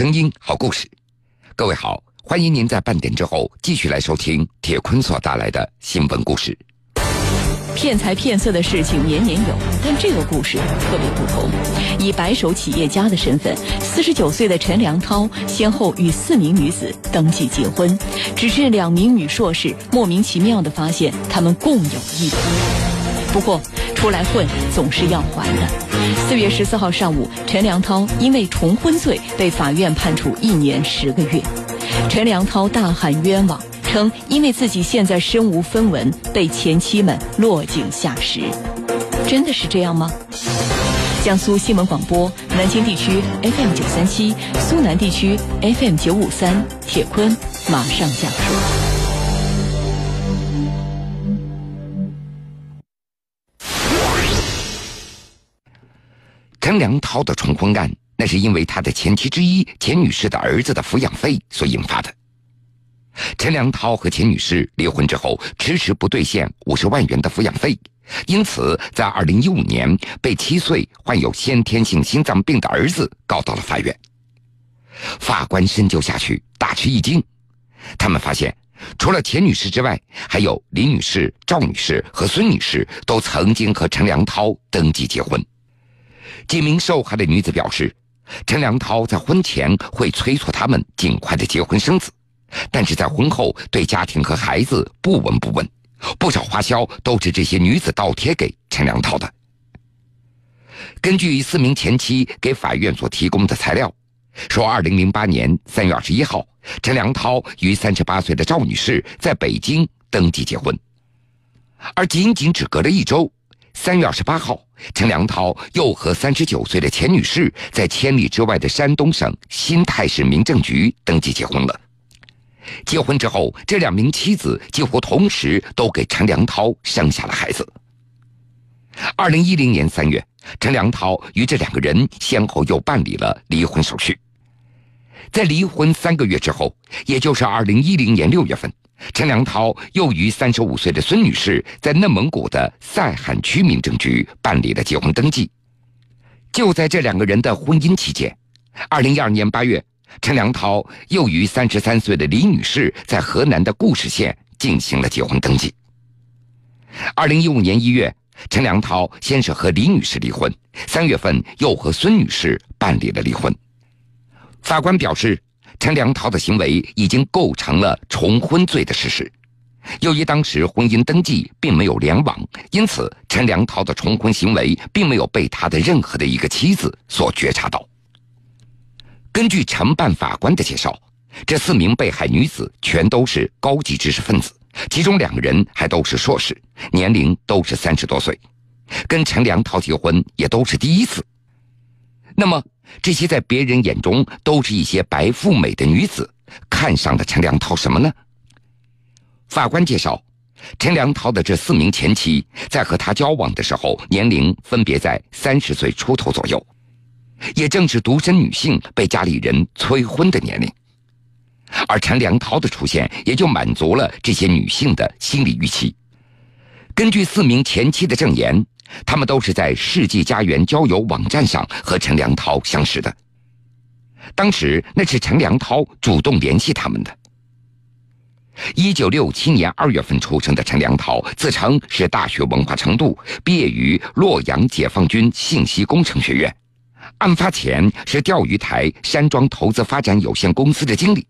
声音好故事，各位好，欢迎您在半点之后继续来收听铁坤所带来的新闻故事。骗财骗色的事情年年有，但这个故事特别不同。以白手企业家的身份，四十九岁的陈良涛先后与四名女子登记结婚，只是两名女硕士莫名其妙地发现他们共有一夫。不过，出来混总是要还的。四月十四号上午，陈良涛因为重婚罪被法院判处一年十个月。陈良涛大喊冤枉，称因为自己现在身无分文，被前妻们落井下石。真的是这样吗？江苏新闻广播南京地区 FM 九三七，苏南地区 FM 九五三，铁坤马上讲述。陈良涛的重婚案，那是因为他的前妻之一钱女士的儿子的抚养费所引发的。陈良涛和钱女士离婚之后，迟迟不兑现五十万元的抚养费，因此在二零一五年被七岁患有先天性心脏病的儿子告到了法院。法官深究下去，大吃一惊，他们发现，除了钱女士之外，还有李女士、赵女士和孙女士都曾经和陈良涛登记结婚。几名受害的女子表示，陈良涛在婚前会催促他们尽快的结婚生子，但是在婚后对家庭和孩子不闻不问，不少花销都是这些女子倒贴给陈良涛的。根据四名前妻给法院所提供的材料，说，二零零八年三月二十一号，陈良涛与三十八岁的赵女士在北京登记结婚，而仅仅只隔了一周。三月二十八号，陈良涛又和三十九岁的钱女士在千里之外的山东省新泰市民政局登记结婚了。结婚之后，这两名妻子几乎同时都给陈良涛生下了孩子。二零一零年三月，陈良涛与这两个人先后又办理了离婚手续。在离婚三个月之后，也就是二零一零年六月份。陈良涛又与三十五岁的孙女士在内蒙古的塞罕区民政局办理了结婚登记。就在这两个人的婚姻期间，二零一二年八月，陈良涛又与三十三岁的李女士在河南的固始县进行了结婚登记。二零一五年一月，陈良涛先是和李女士离婚，三月份又和孙女士办理了离婚。法官表示。陈良涛的行为已经构成了重婚罪的事实。由于当时婚姻登记并没有联网，因此陈良涛的重婚行为并没有被他的任何的一个妻子所觉察到。根据承办法官的介绍，这四名被害女子全都是高级知识分子，其中两个人还都是硕士，年龄都是三十多岁，跟陈良涛结婚也都是第一次。那么。这些在别人眼中都是一些白富美的女子，看上了陈良涛什么呢？法官介绍，陈良涛的这四名前妻在和他交往的时候，年龄分别在三十岁出头左右，也正是独身女性被家里人催婚的年龄，而陈良涛的出现也就满足了这些女性的心理预期。根据四名前妻的证言。他们都是在世纪家园交友网站上和陈良涛相识的。当时那是陈良涛主动联系他们的。一九六七年二月份出生的陈良涛自称是大学文化程度，毕业于洛阳解放军信息工程学院。案发前是钓鱼台山庄投资发展有限公司的经理。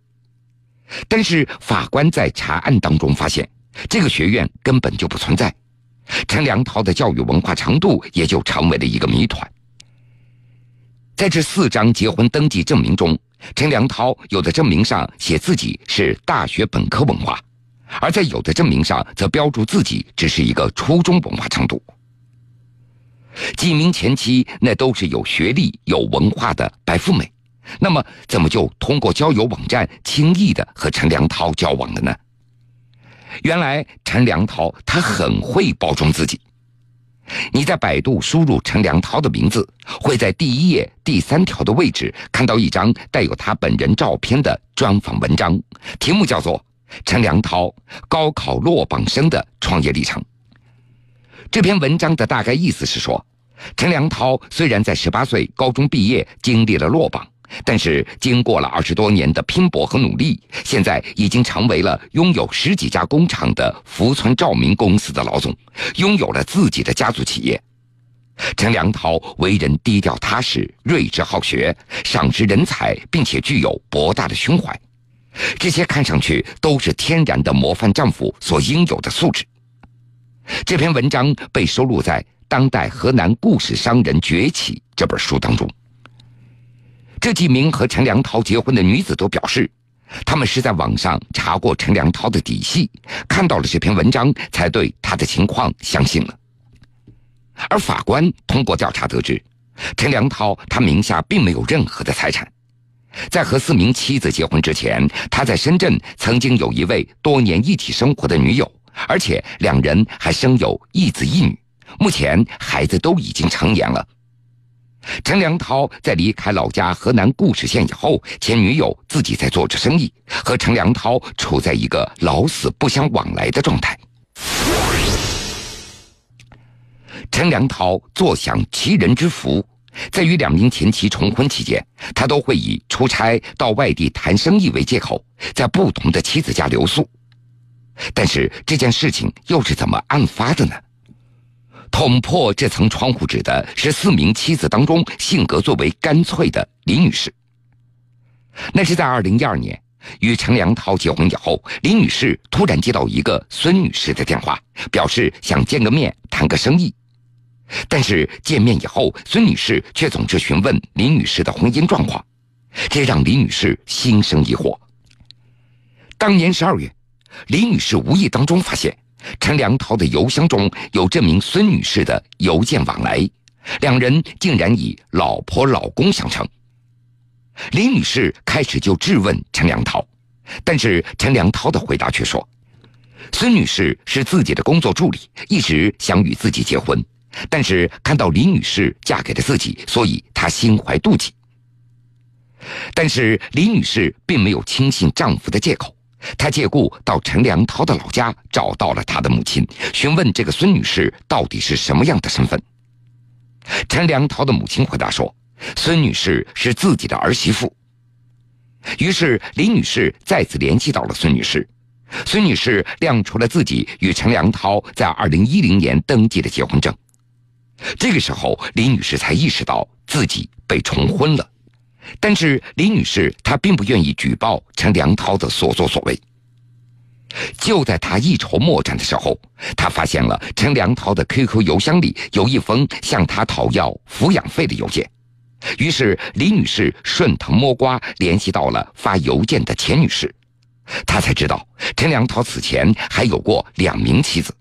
但是法官在查案当中发现，这个学院根本就不存在。陈良涛的教育文化程度也就成为了一个谜团。在这四张结婚登记证明中，陈良涛有的证明上写自己是大学本科文化，而在有的证明上则标注自己只是一个初中文化程度。几名前妻那都是有学历、有文化的白富美，那么怎么就通过交友网站轻易的和陈良涛交往了呢？原来陈良涛他很会包装自己。你在百度输入陈良涛的名字，会在第一页第三条的位置看到一张带有他本人照片的专访文章，题目叫做《陈良涛高考落榜生的创业历程》。这篇文章的大概意思是说，陈良涛虽然在十八岁高中毕业经历了落榜，但是经过了二十多年的拼搏和努力，现在已经成为了拥有十几家工厂的福村照明公司的老总，拥有了自己的家族企业。陈良涛为人低调踏实、睿智好学、赏识人才，并且具有博大的胸怀，这些看上去都是天然的模范丈夫所应有的素质。这篇文章被收录在《当代河南故事商人崛起》这本书当中。这几名和陈良涛结婚的女子都表示，他们是在网上查过陈良涛的底细，看到了这篇文章，才对他的情况相信了。而法官通过调查得知，陈良涛他名下并没有任何的财产，在和四名妻子结婚之前，他在深圳曾经有一位多年一起生活的女友，而且两人还生有一子一女，目前孩子都已经成年了。陈良涛在离开老家河南固始县以后，前女友自己在做着生意，和陈良涛处在一个老死不相往来的状态。陈良涛坐享其人之福，在与两名前妻重婚期间，他都会以出差到外地谈生意为借口，在不同的妻子家留宿。但是这件事情又是怎么案发的呢？捅破这层窗户纸的是四名妻子当中性格最为干脆的李女士。那是在二零一二年，与陈良涛结婚以后，李女士突然接到一个孙女士的电话，表示想见个面谈个生意。但是见面以后，孙女士却总是询问李女士的婚姻状况，这让李女士心生疑惑。当年十二月，李女士无意当中发现陈良涛的邮箱中有这名孙女士的邮件往来，两人竟然以老婆老公相称。李女士开始就质问陈良涛，但是陈良涛的回答却说，孙女士是自己的工作助理，一直想与自己结婚。但是看到李女士嫁给了自己，所以她心怀妒忌。但是李女士并没有轻信丈夫的借口，她借故到陈良涛的老家找到了他的母亲，询问这个孙女士到底是什么样的身份。陈良涛的母亲回答说：“孙女士是自己的儿媳妇。”于是李女士再次联系到了孙女士，孙女士亮出了自己与陈良涛在二零一零年登记的结婚证。这个时候，李女士才意识到自己被重婚了，但是李女士她并不愿意举报陈良涛的所作所为。就在她一筹莫展的时候，她发现了陈良涛的 QQ 邮箱里有一封向他讨要抚养费的邮件，于是李女士顺藤摸瓜联系到了发邮件的钱女士，她才知道陈良涛此前还有过两名妻子，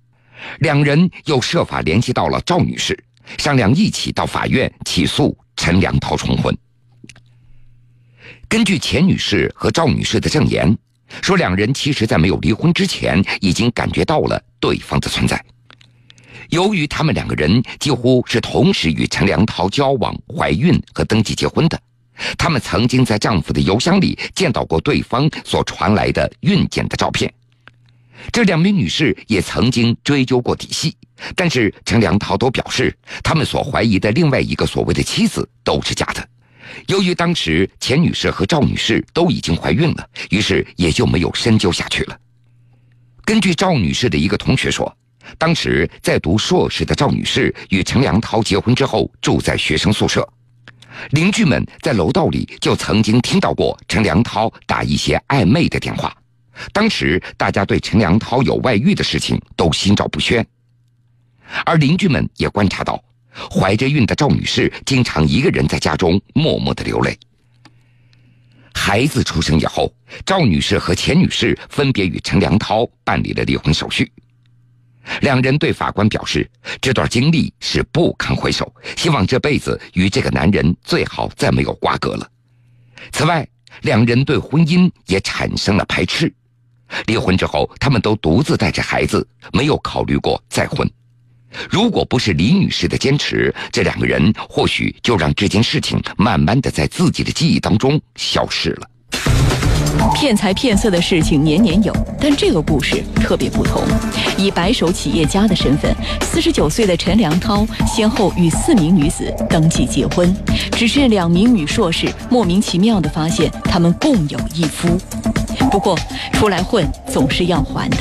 两人又设法联系到了赵女士。商量一起到法院起诉陈良涛重婚。根据钱女士和赵女士的证言，说两人其实在没有离婚之前已经感觉到了对方的存在。由于他们两个人几乎是同时与陈良涛交往、怀孕和登记结婚的，他们曾经在丈夫的邮箱里见到过对方所传来的孕检的照片。这两名女士也曾经追究过底细，但是陈良涛都表示，他们所怀疑的另外一个所谓的妻子都是假的。由于当时钱女士和赵女士都已经怀孕了，于是也就没有深究下去了。根据赵女士的一个同学说，当时在读硕士的赵女士与陈良涛结婚之后，住在学生宿舍，邻居们在楼道里就曾经听到过陈良涛打一些暧昧的电话。当时大家对陈良涛有外遇的事情都心照不宣，而邻居们也观察到，怀着孕的赵女士经常一个人在家中默默的流泪。孩子出生以后，赵女士和钱女士分别与陈良涛办理了离婚手续。两人对法官表示，这段经历是不堪回首，希望这辈子与这个男人最好再没有瓜葛了。此外，两人对婚姻也产生了排斥。离婚之后，他们都独自带着孩子，没有考虑过再婚。如果不是李女士的坚持，这两个人或许就让这件事情慢慢的在自己的记忆当中消失了。骗财骗色的事情年年有，但这个故事特别不同。以白手企业家的身份，四十九岁的陈良涛先后与四名女子登记结婚，只是两名女硕士莫名其妙地发现他们共有一夫。不过，出来混总是要还的。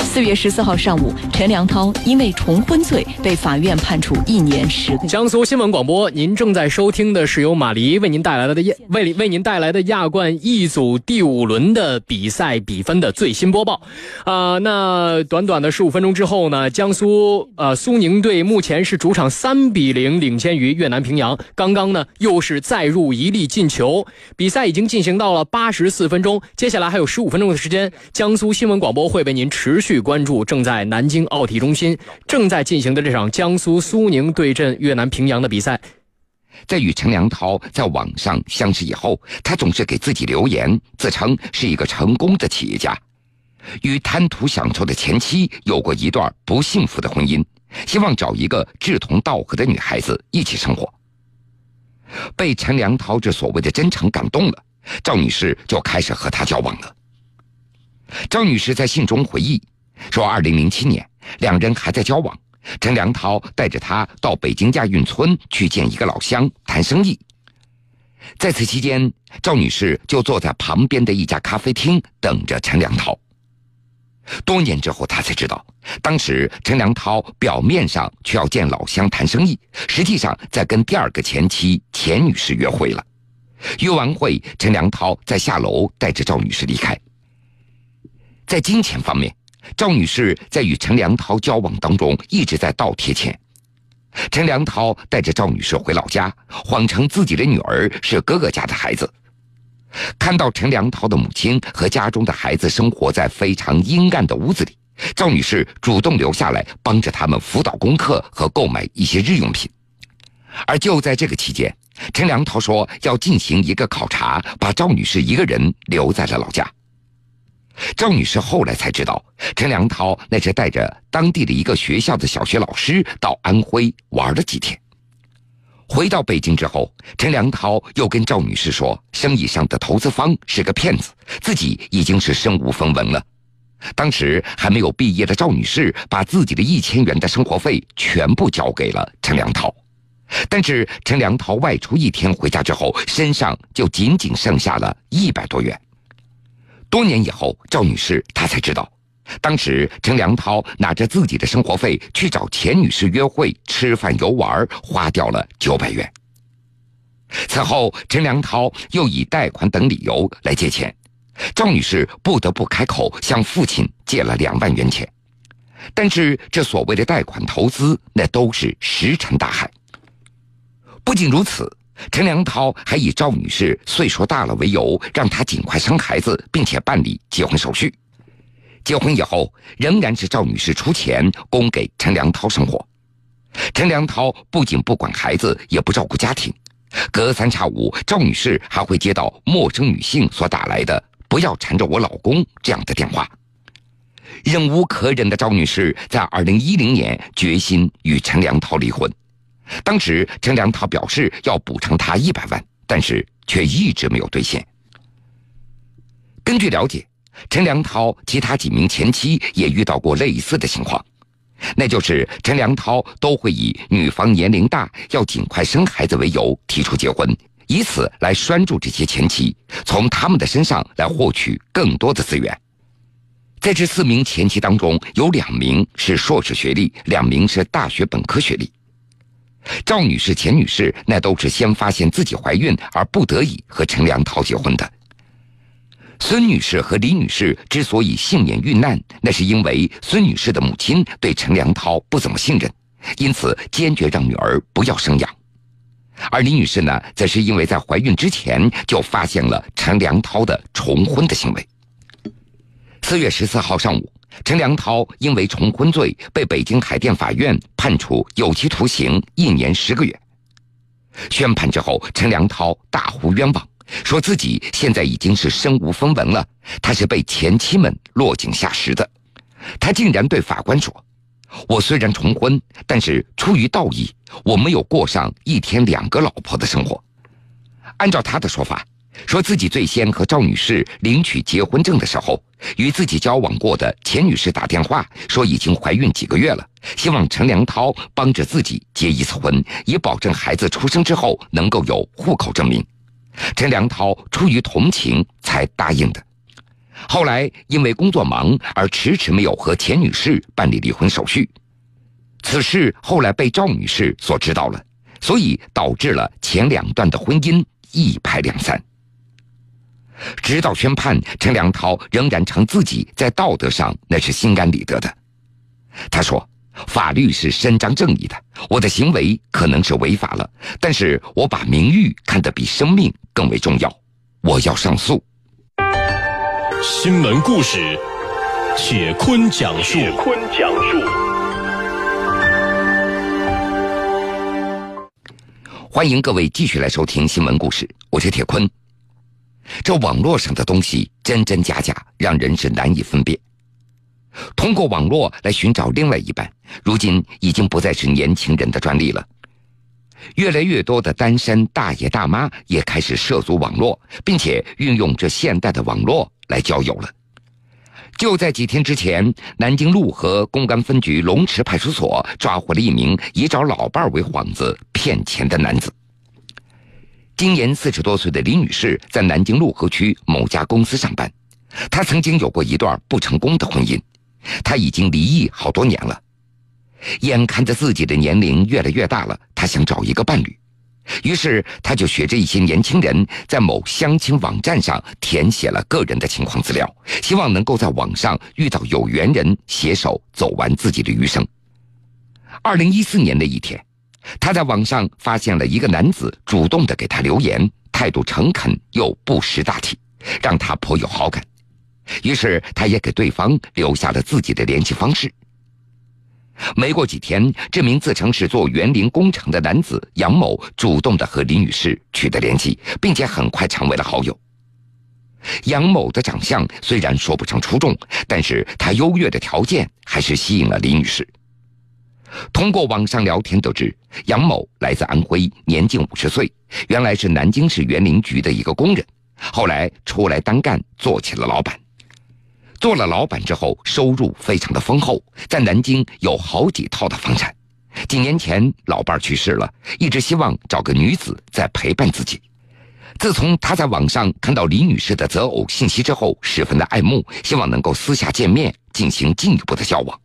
四月十四号上午，陈良涛因为重婚罪被法院判处一年十个月。江苏新闻广播，您正在收听的是由马黎为您带来的亚为为您带来的亚冠一组第五轮的比赛比分的最新播报。啊，那短短的十五分钟之后呢，江苏呃苏宁队目前是主场三比零领先于越南平阳。刚刚呢又是再入一粒进球，比赛已经进行到了八十四分钟，接下来还还有。十五分钟的时间，江苏新闻广播会为您持续关注正在南京奥体中心正在进行的这场江苏苏宁对阵越南平阳的比赛。在与陈良涛在网上相识以后，他总是给自己留言，自称是一个成功的企业家，与贪图享受的前妻有过一段不幸福的婚姻，希望找一个志同道合的女孩子一起生活。被陈良涛这所谓的真诚感动了。赵女士就开始和他交往了。赵女士在信中回忆说：“二零零七年，两人还在交往，陈良涛带着她到北京亚运村去见一个老乡谈生意。在此期间，赵女士就坐在旁边的一家咖啡厅等着陈良涛。多年之后，她才知道，当时陈良涛表面上却要见老乡谈生意，实际上在跟第二个前妻钱女士约会了。”约完会，陈良涛在下楼带着赵女士离开。在金钱方面，赵女士在与陈良涛交往当中一直在倒贴钱。陈良涛带着赵女士回老家，谎称自己的女儿是哥哥家的孩子。看到陈良涛的母亲和家中的孩子生活在非常阴暗的屋子里，赵女士主动留下来帮着他们辅导功课和购买一些日用品。而就在这个期间，陈良涛说要进行一个考察，把赵女士一个人留在了老家。赵女士后来才知道，陈良涛那是带着当地的一个学校的小学老师到安徽玩了几天。回到北京之后，陈良涛又跟赵女士说，生意上的投资方是个骗子，自己已经是身无分文了。当时还没有毕业的赵女士，把自己的一千元的生活费全部交给了陈良涛。但是陈良涛外出一天回家之后，身上就仅仅剩下了一百多元。多年以后，赵女士她才知道，当时陈良涛拿着自己的生活费去找钱女士约会、吃饭、游玩，花掉了九百元。此后，陈良涛又以贷款等理由来借钱，赵女士不得不开口向父亲借了两万元钱。但是这所谓的贷款投资，那都是石沉大海。不仅如此，陈良涛还以赵女士岁数大了为由，让她尽快生孩子，并且办理结婚手续。结婚以后，仍然是赵女士出钱供给陈良涛生活。陈良涛不仅不管孩子，也不照顾家庭。隔三差五，赵女士还会接到陌生女性所打来的“不要缠着我老公”这样的电话。忍无可忍的赵女士在二零一零年决心与陈良涛离婚。当时陈良涛表示要补偿他一百万，但是却一直没有兑现。根据了解，陈良涛其他几名前妻也遇到过类似的情况，那就是陈良涛都会以女方年龄大，要尽快生孩子为由提出结婚，以此来拴住这些前妻，从他们的身上来获取更多的资源。在这四名前妻当中，有两名是硕士学历，两名是大学本科学历。赵女士、钱女士那都是先发现自己怀孕而不得已和陈良涛结婚的。孙女士和李女士之所以幸免遇难，那是因为孙女士的母亲对陈良涛不怎么信任，因此坚决让女儿不要生养。而李女士呢，则是因为在怀孕之前就发现了陈良涛的重婚的行为。四月十四号上午。陈良涛因为重婚罪被北京海淀法院判处有期徒刑一年十个月。宣判之后，陈良涛大呼冤枉，说自己现在已经是身无分文了，他是被前妻们落井下石的。他竟然对法官说：“我虽然重婚，但是出于道义，我没有过上一天两个老婆的生活。”按照他的说法，说自己最先和赵女士领取结婚证的时候，与自己交往过的钱女士打电话说已经怀孕几个月了，希望陈良涛帮着自己结一次婚，以保证孩子出生之后能够有户口证明。陈良涛出于同情才答应的。后来因为工作忙而迟迟没有和钱女士办理离婚手续，此事后来被赵女士所知道了，所以导致了前两段的婚姻一拍两散。直到宣判，陈良涛仍然称自己在道德上那是心安理得的。他说：“法律是伸张正义的，我的行为可能是违法了，但是我把名誉看得比生命更为重要，我要上诉。”新闻故事，铁坤讲述。铁坤讲述。欢迎各位继续来收听新闻故事，我是铁坤。这网络上的东西真真假假，让人是难以分辨。通过网络来寻找另外一半，如今已经不再是年轻人的专利了。越来越多的单身大爷大妈也开始涉足网络，并且运用这现代的网络来交友了。就在几天之前，南京路河公安分局龙池派出所抓获了一名以找老伴为幌子骗钱的男子。今年四十多岁的李女士在南京路河区某家公司上班，她曾经有过一段不成功的婚姻，她已经离异好多年了。眼看着自己的年龄越来越大了，她想找一个伴侣，于是她就学着一些年轻人，在某相亲网站上填写了个人的情况资料，希望能够在网上遇到有缘人，携手走完自己的余生。二零一四年的一天。他在网上发现了一个男子主动的给他留言，态度诚恳又不识大体，让他颇有好感。于是他也给对方留下了自己的联系方式。没过几天，这名自称是做园林工程的男子杨某主动的和李女士取得联系，并且很快成为了好友。杨某的长相虽然说不上出众，但是他优越的条件还是吸引了李女士。通过网上聊天得知，杨某来自安徽，年近五十岁，原来是南京市园林局的一个工人，后来出来单干，做起了老板。做了老板之后，收入非常的丰厚，在南京有好几套的房产。几年前，老伴去世了，一直希望找个女子再陪伴自己。自从他在网上看到李女士的择偶信息之后，十分的爱慕，希望能够私下见面，进行进一步的交往。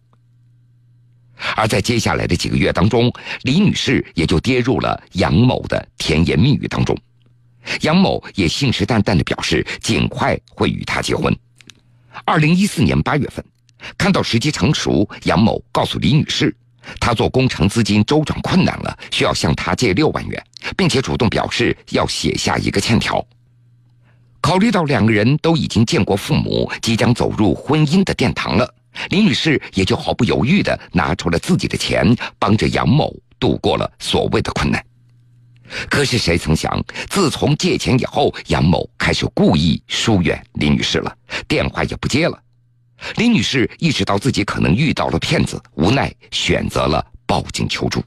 而在接下来的几个月当中，李女士也就跌入了杨某的甜言蜜语当中。杨某也信誓旦旦地表示，尽快会与她结婚。二零一四年八月份，看到时机成熟，杨某告诉李女士，他做工程资金周转困难了，需要向她借六万元，并且主动表示要写下一个欠条。考虑到两个人都已经见过父母，即将走入婚姻的殿堂了。李女士也就毫不犹豫地拿出了自己的钱，帮着杨某度过了所谓的困难。可是谁曾想，自从借钱以后，杨某开始故意疏远李女士了，电话也不接了。李女士意识到自己可能遇到了骗子，无奈选择了报警求助。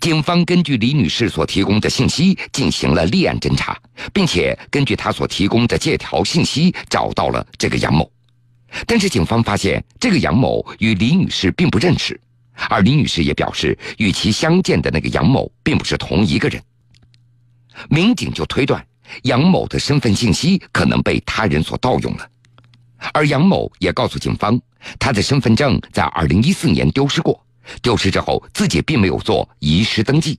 警方根据李女士所提供的信息进行了立案侦查，并且根据她所提供的借条信息找到了这个杨某。但是警方发现，这个杨某与李女士并不认识，而李女士也表示，与其相见的那个杨某并不是同一个人。民警就推断，杨某的身份信息可能被他人所盗用了，而杨某也告诉警方，他的身份证在2014年丢失过，丢失之后自己并没有做遗失登记。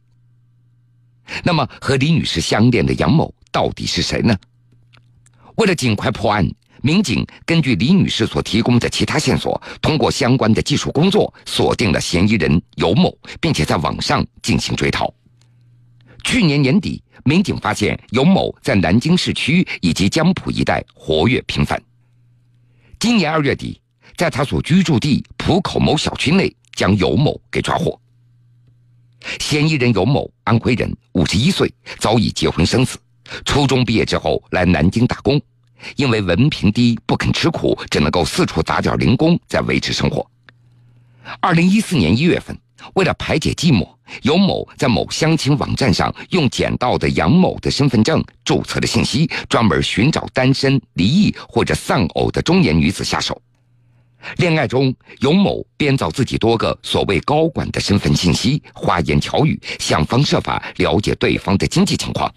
那么，和李女士相恋的杨某到底是谁呢？为了尽快破案。民警根据李女士所提供的其他线索，通过相关的技术工作锁定了嫌疑人尤某，并且在网上进行追逃。去年年底，民警发现尤某在南京市区以及江浦一带活跃频繁。今年二月底，在他所居住地浦口某小区内，将尤某给抓获。嫌疑人尤某，安徽人，五十一岁，早已结婚生子。初中毕业之后，来南京打工。因为文凭低，不肯吃苦，只能够四处打点零工，在维持生活。二零一四年一月份，为了排解寂寞，尤某在某相亲网站上用捡到的杨某的身份证注册的信息，专门寻找单身、离异或者丧偶的中年女子下手。恋爱中，勇某编造自己多个所谓高管的身份信息，花言巧语，想方设法了解对方的经济情况。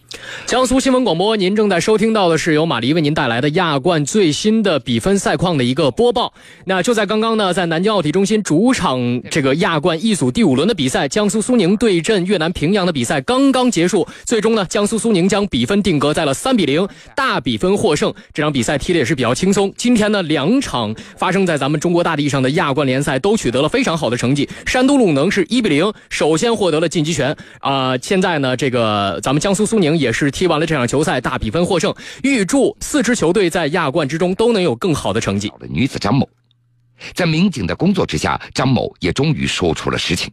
江苏新闻广播，您正在收听到的是由马黎为您带来的亚冠最新的比分赛况的一个播报。那就在刚刚呢，在南京奥体中心主场这个亚冠一组第五轮的比赛，江苏苏宁对阵越南平阳的比赛刚刚结束，最终呢，江苏苏宁将比分定格在了三比零，大比分获胜。这场比赛踢的也是比较轻松。今天呢，两场发生在咱们们中国大地上的亚冠联赛都取得了非常好的成绩。山东鲁能是一比零，首先获得了晋级权啊。现在呢，这个咱们江苏苏宁也是踢完了这场球赛，大比分获胜。预祝四支球队在亚冠之中都能有更好的成绩。女子张某，在民警的工作之下，张某也终于说出了实情。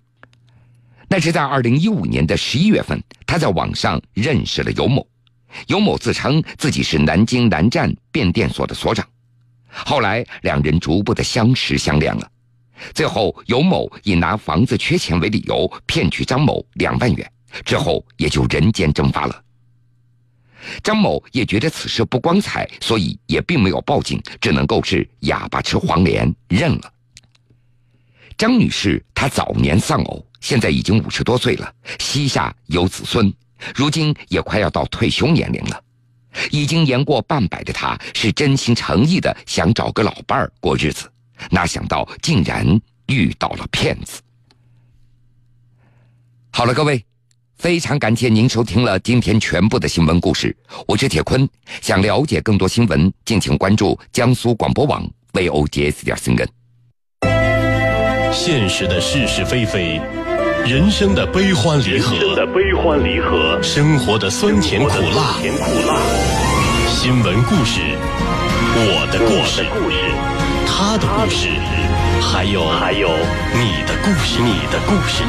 那是在二零一五年的十一月份，他在网上认识了尤某。尤某自称自己是南京南站变电所的所长。后来，两人逐步的相识相恋了。最后，尤某以拿房子缺钱为理由，骗取张某两万元，之后也就人间蒸发了。张某也觉得此事不光彩，所以也并没有报警，只能够是哑巴吃黄连，认了。张女士她早年丧偶，现在已经五十多岁了，膝下有子孙，如今也快要到退休年龄了。已经年过半百的他，是真心诚意的想找个老伴儿过日子，哪想到竟然遇到了骗子。好了，各位，非常感谢您收听了今天全部的新闻故事，我是铁坤。想了解更多新闻，敬请关注江苏广播网 vogs 点 cn。现实的是是非非，人生的悲欢离合，人生的悲欢离合，生活的酸甜苦辣，甜苦辣，新闻故事，我的故事，故事，他的故事，还有还有你的故事，你的故事。